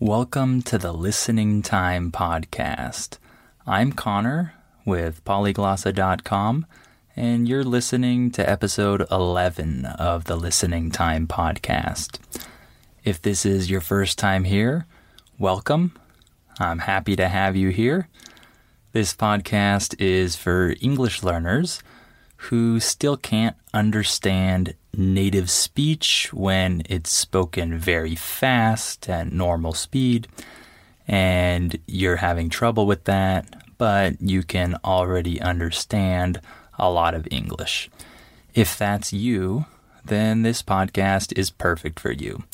Welcome to the Listening Time Podcast. I'm Connor with polyglossa.com, and you're listening to episode 11 of the Listening Time Podcast. If this is your first time here, welcome. I'm happy to have you here. This podcast is for English learners who still can't understand native speech when it's spoken very fast at normal speed, and you're having trouble with that, but you can already understand a lot of English. If that's you, then this podcast is perfect for you.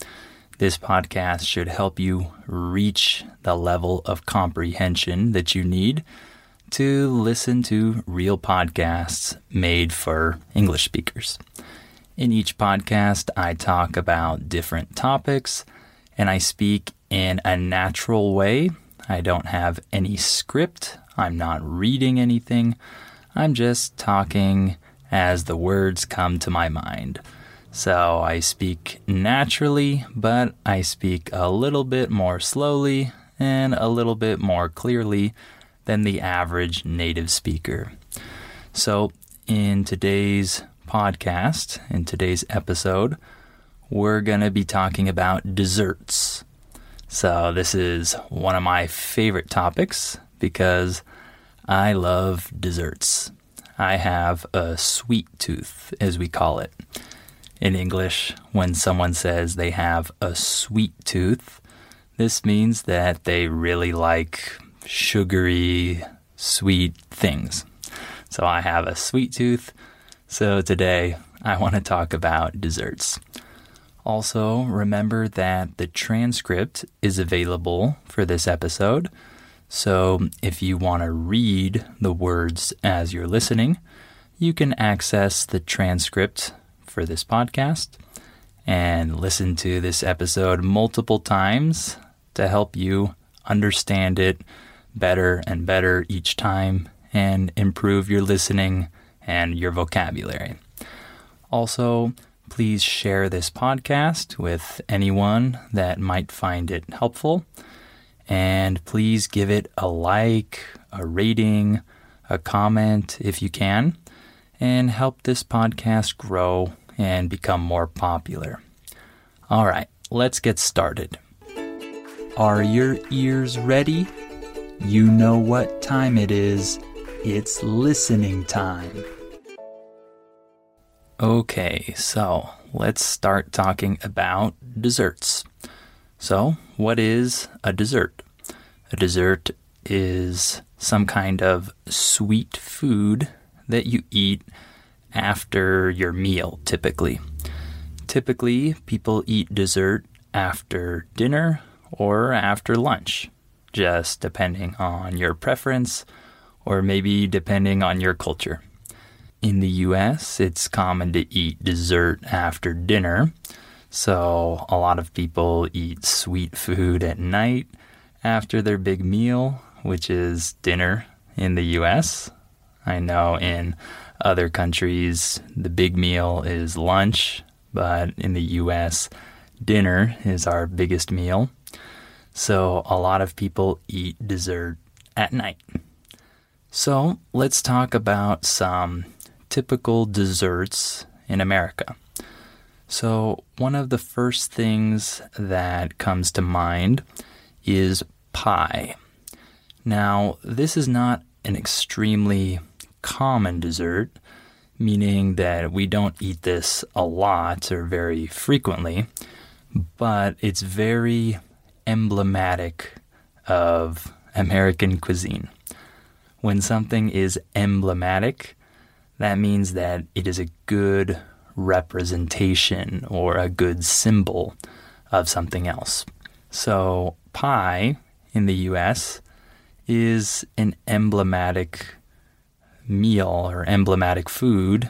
This podcast should help you reach the level of comprehension that you need to listen to real podcasts made for English speakers. In each podcast, I talk about different topics and I speak in a natural way. I don't have any script, I'm not reading anything, I'm just talking as the words come to my mind. So I speak naturally, but I speak a little bit more slowly and a little bit more clearly than the average native speaker. So, in today's podcast, in today's episode, we're going to be talking about desserts. So, this is one of my favorite topics because I love desserts. I have a sweet tooth, as we call it. In English, when someone says they have a sweet tooth, this means that they really like sugary, sweet things. So I have a sweet tooth. So today I want to talk about desserts. Also, remember that the transcript is available for this episode. So if you want to read the words as you're listening, you can access the transcript for this podcast and listen to this episode multiple times to help you understand it better and better each time and improve your listening and your vocabulary. Also, please share this podcast with anyone that might find it helpful. And please give it a like, a rating, a comment if you can, and help this podcast grow and become more popular. All right, let's get started. Are your ears ready? You know what time it is. It's listening time. Okay, so let's start talking about desserts. So, what is a dessert? A dessert is some kind of sweet food that you eat after your meal, typically. Typically, people eat dessert after dinner or after lunch, just depending on your preference or maybe depending on your culture. In the US, it's common to eat dessert after dinner. So, a lot of people eat sweet food at night after their big meal, which is dinner in the US. I know in other countries, the big meal is lunch, but in the US, dinner is our biggest meal. So, a lot of people eat dessert at night. So, let's talk about some typical desserts in America. So, one of the first things that comes to mind is pie. Now, this is not an extremely common dessert, meaning that we don't eat this a lot or very frequently, but it's very emblematic of American cuisine. When something is emblematic, that means that it is a good representation or a good symbol of something else. So, pie in the US is an emblematic meal or emblematic food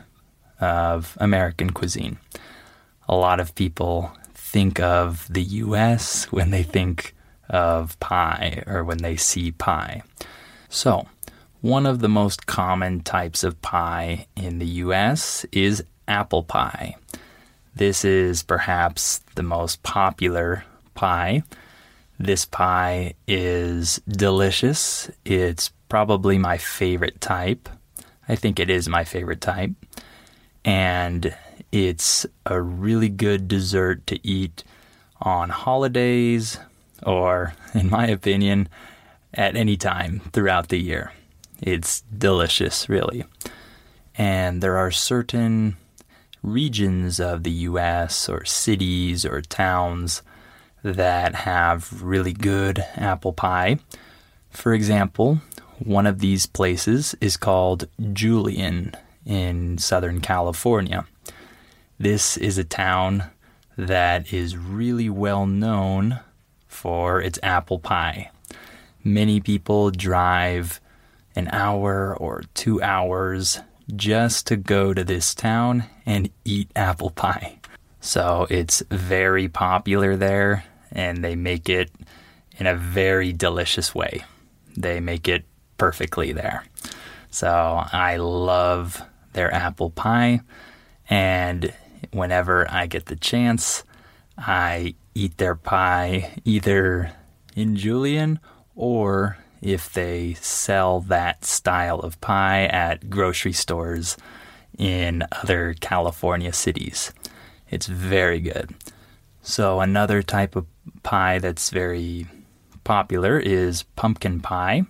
of American cuisine. A lot of people think of the US when they think of pie or when they see pie. So, one of the most common types of pie in the US is apple pie. This is perhaps the most popular pie. This pie is delicious. It's probably my favorite type. I think it is my favorite type. And it's a really good dessert to eat on holidays or, in my opinion, at any time throughout the year. It's delicious, really. And there are certain regions of the US or cities or towns that have really good apple pie. For example, one of these places is called Julian in Southern California. This is a town that is really well known for its apple pie. Many people drive an hour or two hours just to go to this town and eat apple pie. So it's very popular there, and they make it in a very delicious way. They make it perfectly there. So I love their apple pie, and whenever I get the chance, I eat their pie either in Julian or if they sell that style of pie at grocery stores in other California cities. It's very good. So, another type of pie that's very popular is pumpkin pie.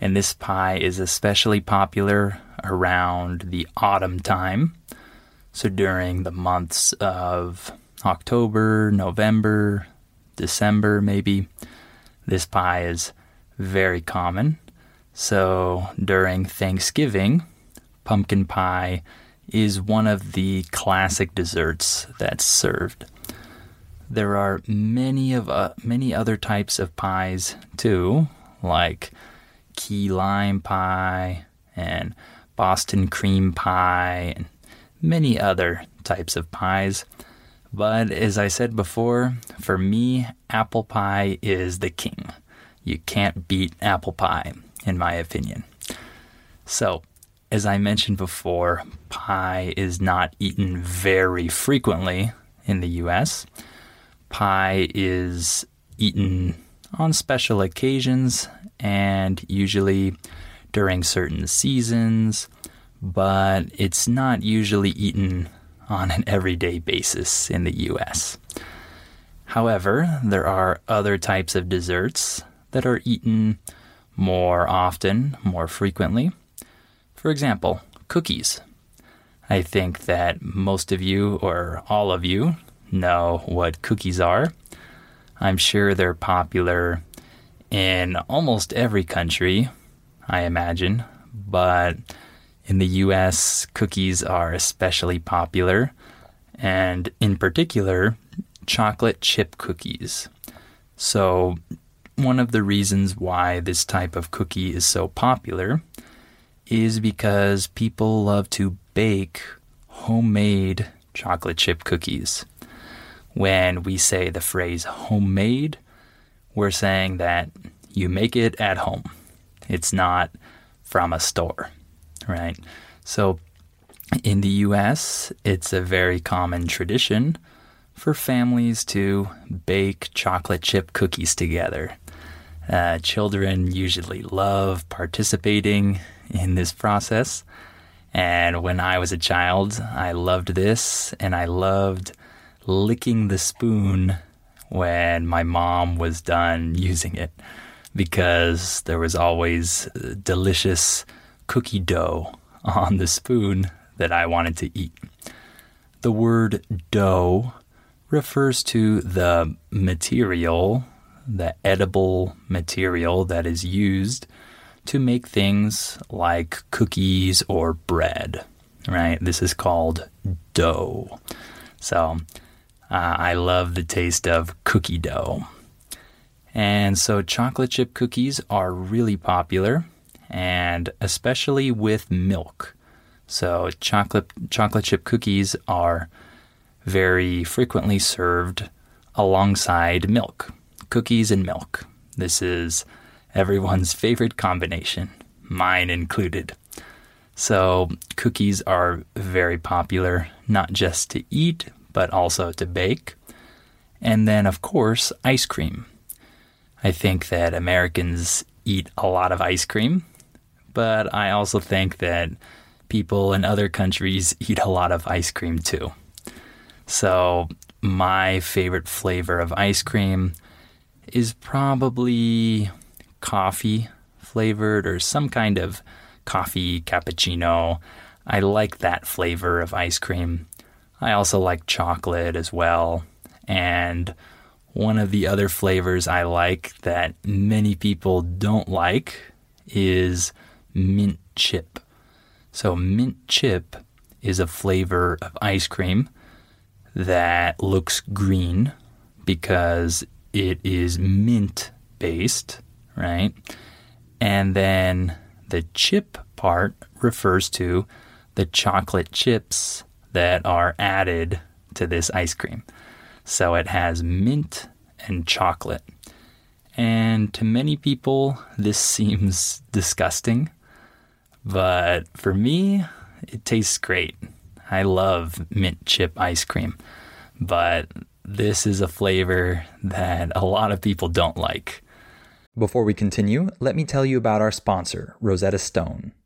And this pie is especially popular around the autumn time. So, during the months of October, November, December, maybe, this pie is very common. So during Thanksgiving, pumpkin pie is one of the classic desserts that's served. There are many of uh, many other types of pies too, like key lime pie and Boston cream pie and many other types of pies. But as I said before, for me, apple pie is the king. You can't beat apple pie, in my opinion. So, as I mentioned before, pie is not eaten very frequently in the US. Pie is eaten on special occasions and usually during certain seasons, but it's not usually eaten on an everyday basis in the US. However, there are other types of desserts that are eaten more often, more frequently. For example, cookies. I think that most of you, or all of you, know what cookies are. I'm sure they're popular in almost every country, I imagine, but in the US, cookies are especially popular, and in particular, chocolate chip cookies. So, one of the reasons why this type of cookie is so popular is because people love to bake homemade chocolate chip cookies. When we say the phrase homemade, we're saying that you make it at home. It's not from a store right? So in the US, it's a very common tradition for families to bake chocolate chip cookies together. Uh, children usually love participating in this process. And when I was a child, I loved this and I loved licking the spoon when my mom was done using it because there was always delicious cookie dough on the spoon that I wanted to eat. The word dough refers to the material, the edible material that is used to make things like cookies or bread, right? This is called dough. So uh, I love the taste of cookie dough. And so chocolate chip cookies are really popular and especially with milk. So chocolate chocolate chip cookies are very frequently served alongside milk. Cookies and milk. This is everyone's favorite combination, mine included. So, cookies are very popular, not just to eat, but also to bake. And then, of course, ice cream. I think that Americans eat a lot of ice cream but I also think that people in other countries eat a lot of ice cream too. So, my favorite flavor of ice cream is probably coffee flavored or some kind of coffee cappuccino. I like that flavor of ice cream. I also like chocolate as well. And one of the other flavors I like that many people don't like is mint chip. So, mint chip is a flavor of ice cream that looks green because it is mint based, right? And then the chip part refers to the chocolate chips that are added to this ice cream. So it has mint and chocolate. And to many people, this seems disgusting but for me, it tastes great. I love mint chip ice cream, but this is a flavor that a lot of people don't like. Before we continue, let me tell you about our sponsor, Rosetta Stone.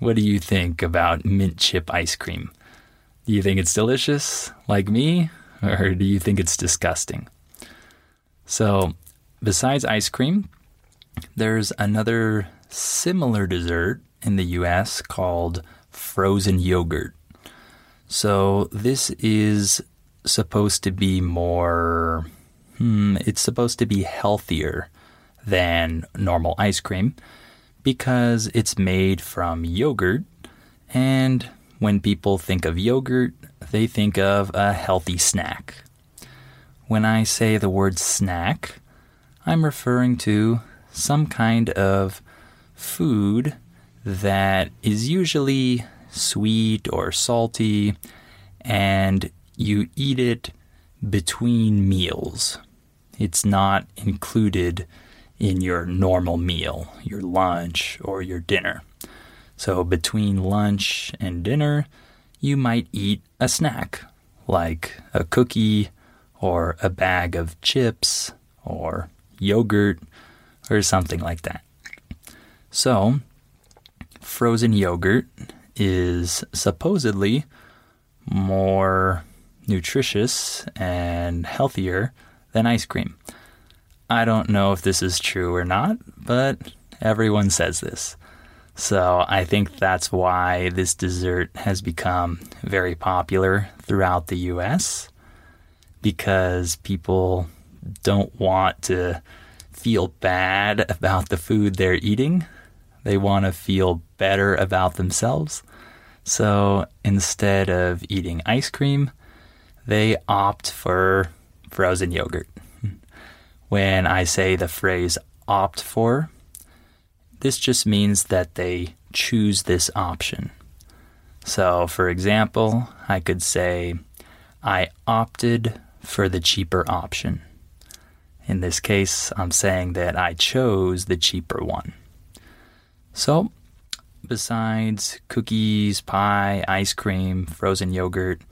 What do you think about mint chip ice cream? Do you think it's delicious, like me, or do you think it's disgusting? So, besides ice cream, there's another similar dessert in the US called frozen yogurt. So, this is supposed to be more, hmm, it's supposed to be healthier than normal ice cream because it's made from yogurt. And when people think of yogurt, they think of a healthy snack. When I say the word snack, I'm referring to some kind of food that is usually sweet or salty, and you eat it between meals. It's not included in your normal meal, your lunch, or your dinner. So between lunch and dinner, you might eat a snack like a cookie or a bag of chips or yogurt or something like that. So, frozen yogurt is supposedly more nutritious and healthier than ice cream. I don't know if this is true or not, but everyone says this. So I think that's why this dessert has become very popular throughout the US because people don't want to feel bad about the food they're eating. They want to feel better about themselves. So instead of eating ice cream, they opt for frozen yogurt when I say the phrase opt for, this just means that they choose this option. So, for example, I could say, I opted for the cheaper option. In this case, I'm saying that I chose the cheaper one. So, besides cookies, pie, ice cream, frozen yogurt,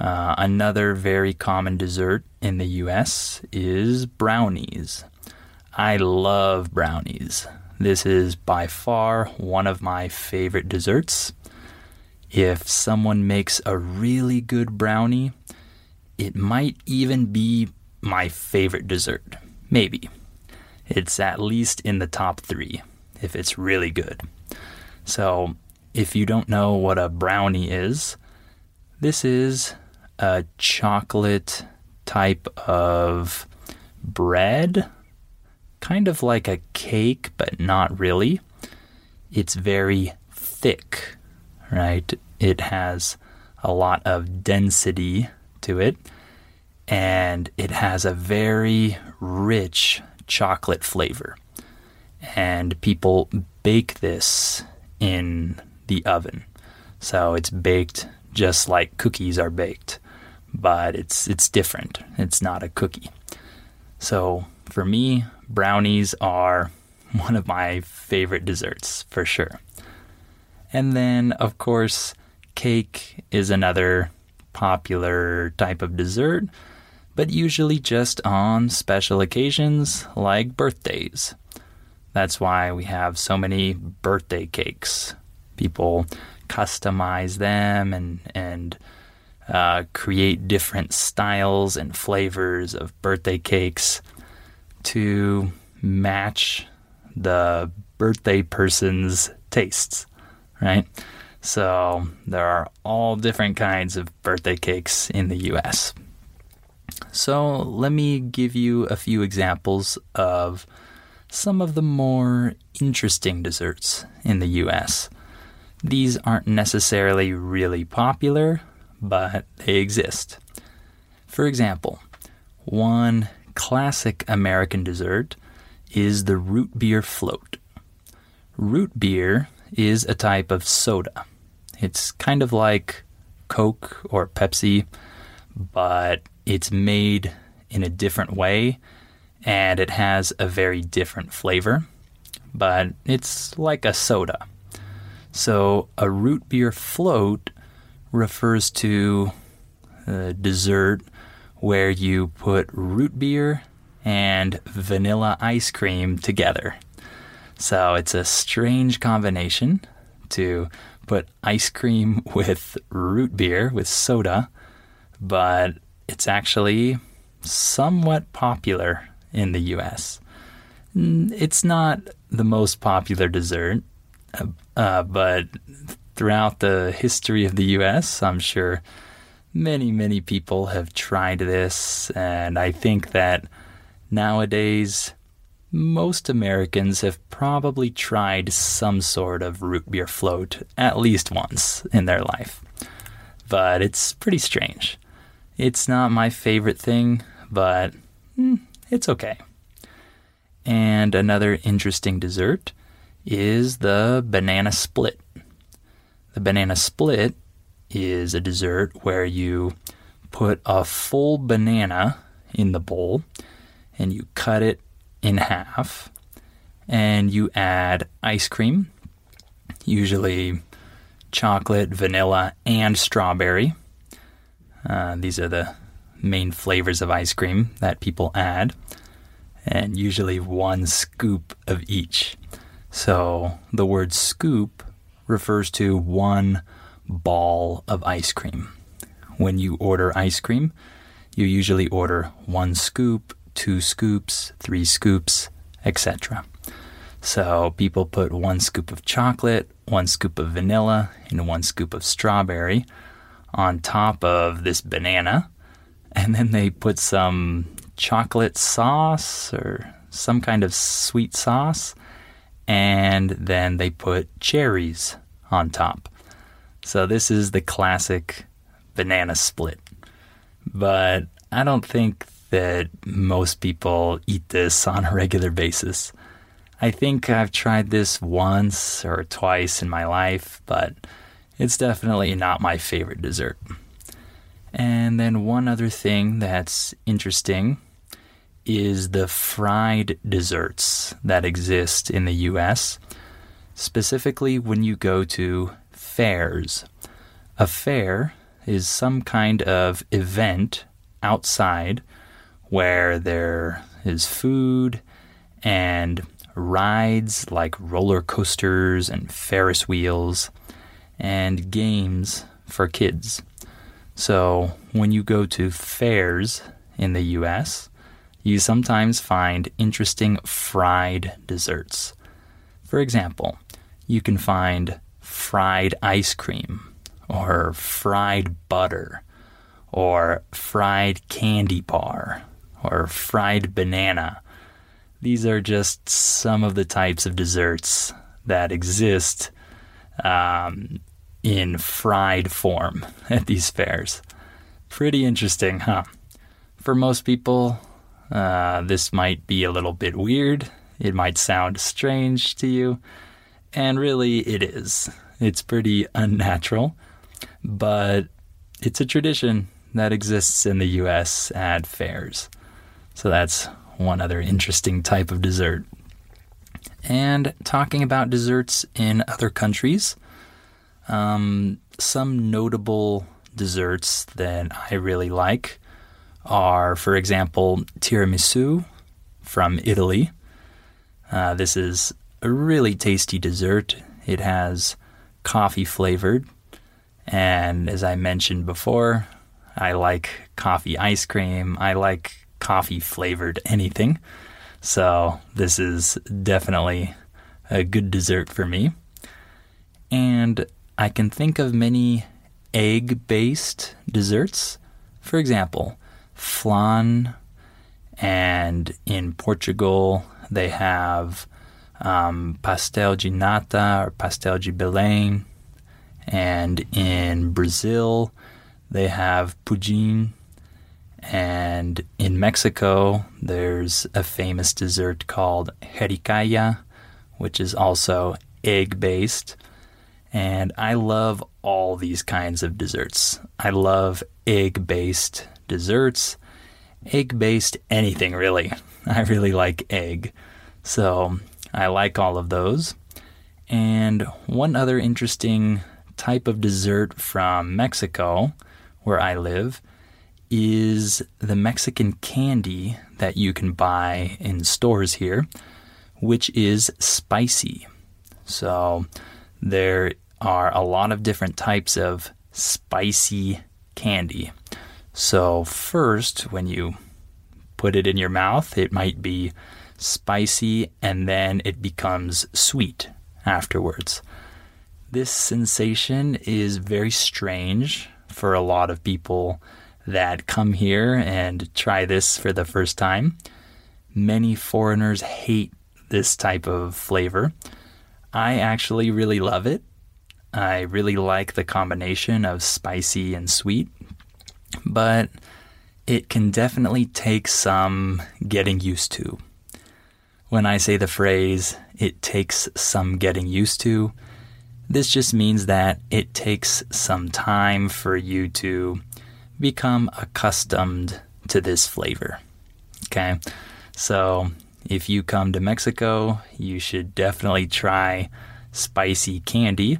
uh, another very common dessert in the US is brownies. I love brownies. This is by far one of my favorite desserts. If someone makes a really good brownie, it might even be my favorite dessert. Maybe. It's at least in the top three if it's really good. So, if you don't know what a brownie is, this is a chocolate type of bread, kind of like a cake, but not really. It's very thick, right? It has a lot of density to it, and it has a very rich chocolate flavor. And people bake this in the oven. So it's baked just like cookies are baked but it's it's different. It's not a cookie. So for me, brownies are one of my favorite desserts for sure. And then, of course, cake is another popular type of dessert, but usually just on special occasions like birthdays. That's why we have so many birthday cakes. People customize them and and uh, create different styles and flavors of birthday cakes to match the birthday person's tastes, right? So there are all different kinds of birthday cakes in the US. So let me give you a few examples of some of the more interesting desserts in the US. These aren't necessarily really popular, but they exist. For example, one classic American dessert is the root beer float. Root beer is a type of soda. It's kind of like Coke or Pepsi, but it's made in a different way and it has a very different flavor, but it's like a soda. So, a root beer float refers to a dessert where you put root beer and vanilla ice cream together. So it's a strange combination to put ice cream with root beer, with soda, but it's actually somewhat popular in the US. It's not the most popular dessert, uh, uh, but throughout the history of the US, I'm sure many, many people have tried this, and I think that nowadays most Americans have probably tried some sort of root beer float at least once in their life. But it's pretty strange. It's not my favorite thing, but mm, it's okay. And another interesting dessert is the banana split. The banana split is a dessert where you put a full banana in the bowl and you cut it in half and you add ice cream, usually chocolate, vanilla, and strawberry. Uh, these are the main flavors of ice cream that people add, and usually one scoop of each. So the word scoop refers to one ball of ice cream. When you order ice cream, you usually order one scoop, two scoops, three scoops, etc. So people put one scoop of chocolate, one scoop of vanilla, and one scoop of strawberry on top of this banana, and then they put some chocolate sauce or some kind of sweet sauce, and then they put cherries on top. So this is the classic banana split. But I don't think that most people eat this on a regular basis. I think I've tried this once or twice in my life, but it's definitely not my favorite dessert. And then one other thing that's interesting is the fried desserts that exist in the US, specifically when you go to fairs. A fair is some kind of event outside where there is food and rides like roller coasters and Ferris wheels and games for kids. So, when you go to fairs in the US, you sometimes find interesting fried desserts. For example, you can find fried ice cream, or fried butter, or fried candy bar, or fried banana. These are just some of the types of desserts that exist um, in fried form at these fairs. Pretty interesting, huh? For most people, uh, this might be a little bit weird. It might sound strange to you, and really it is. It's pretty unnatural, but it's a tradition that exists in the US at fairs. So that's one other interesting type of dessert. and talking about desserts in other countries. Um, some notable desserts that I really like are, for example, tiramisu from Italy. Uh, this is a really tasty dessert. It has coffee flavored, and as I mentioned before, I like coffee ice cream. I like coffee flavored anything. So, this is definitely a good dessert for me. And I can think of many egg based desserts. For example, flan, and in Portugal, they have um, pastel de nata or pastel de Belém. And in Brazil, they have pudim. And in Mexico, there's a famous dessert called jericalla, which is also egg based. And I love all these kinds of desserts. I love egg based desserts, egg based anything really. I really like egg. So I like all of those. And one other interesting type of dessert from Mexico, where I live, is the Mexican candy that you can buy in stores here, which is spicy. So there are a lot of different types of spicy candy. So, first, when you put it in your mouth, it might be spicy and then it becomes sweet afterwards. This sensation is very strange for a lot of people that come here and try this for the first time. Many foreigners hate this type of flavor. I actually really love it. I really like the combination of spicy and sweet, but it can definitely take some getting used to. When I say the phrase, it takes some getting used to, this just means that it takes some time for you to become accustomed to this flavor. Okay, so if you come to Mexico, you should definitely try spicy candy,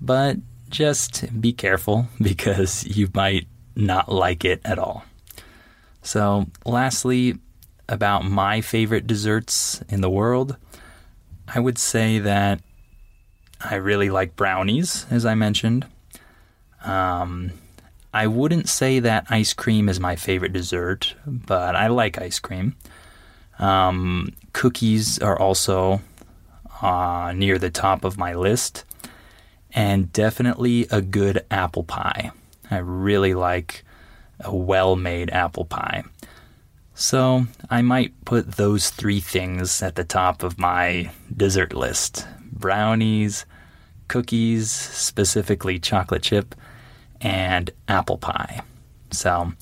but just be careful because you might not like it at all. So, lastly, about my favorite desserts in the world, I would say that I really like brownies, as I mentioned. Um, I wouldn't say that ice cream is my favorite dessert, but I like ice cream. Um, cookies are also uh, near the top of my list, and definitely a good apple pie. I really like a well made apple pie. So I might put those three things at the top of my dessert list brownies, cookies, specifically chocolate chip, and apple pie. So,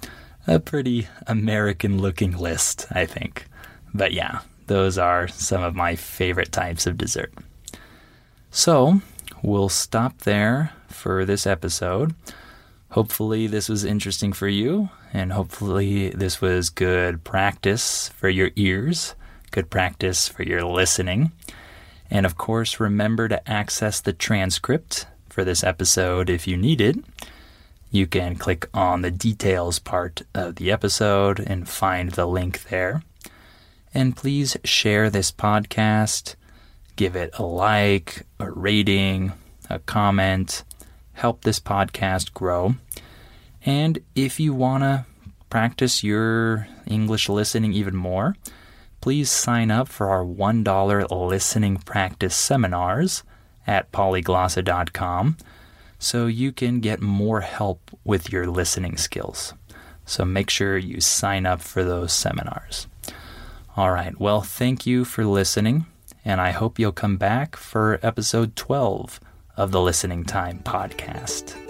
a pretty American looking list, I think. But yeah, those are some of my favorite types of dessert. So, we'll stop there for this episode. Hopefully, this was interesting for you, and hopefully, this was good practice for your ears, good practice for your listening. And of course, remember to access the transcript for this episode if you need it you can click on the details part of the episode and find the link there. And please share this podcast, give it a like, a rating, a comment, help this podcast grow. And if you want to practice your English listening even more, please sign up for our $1 listening practice seminars at polyglossa.com so you can get more help with your listening skills. So make sure you sign up for those seminars. All right, well, thank you for listening, and I hope you'll come back for episode 12 of the Listening Time podcast.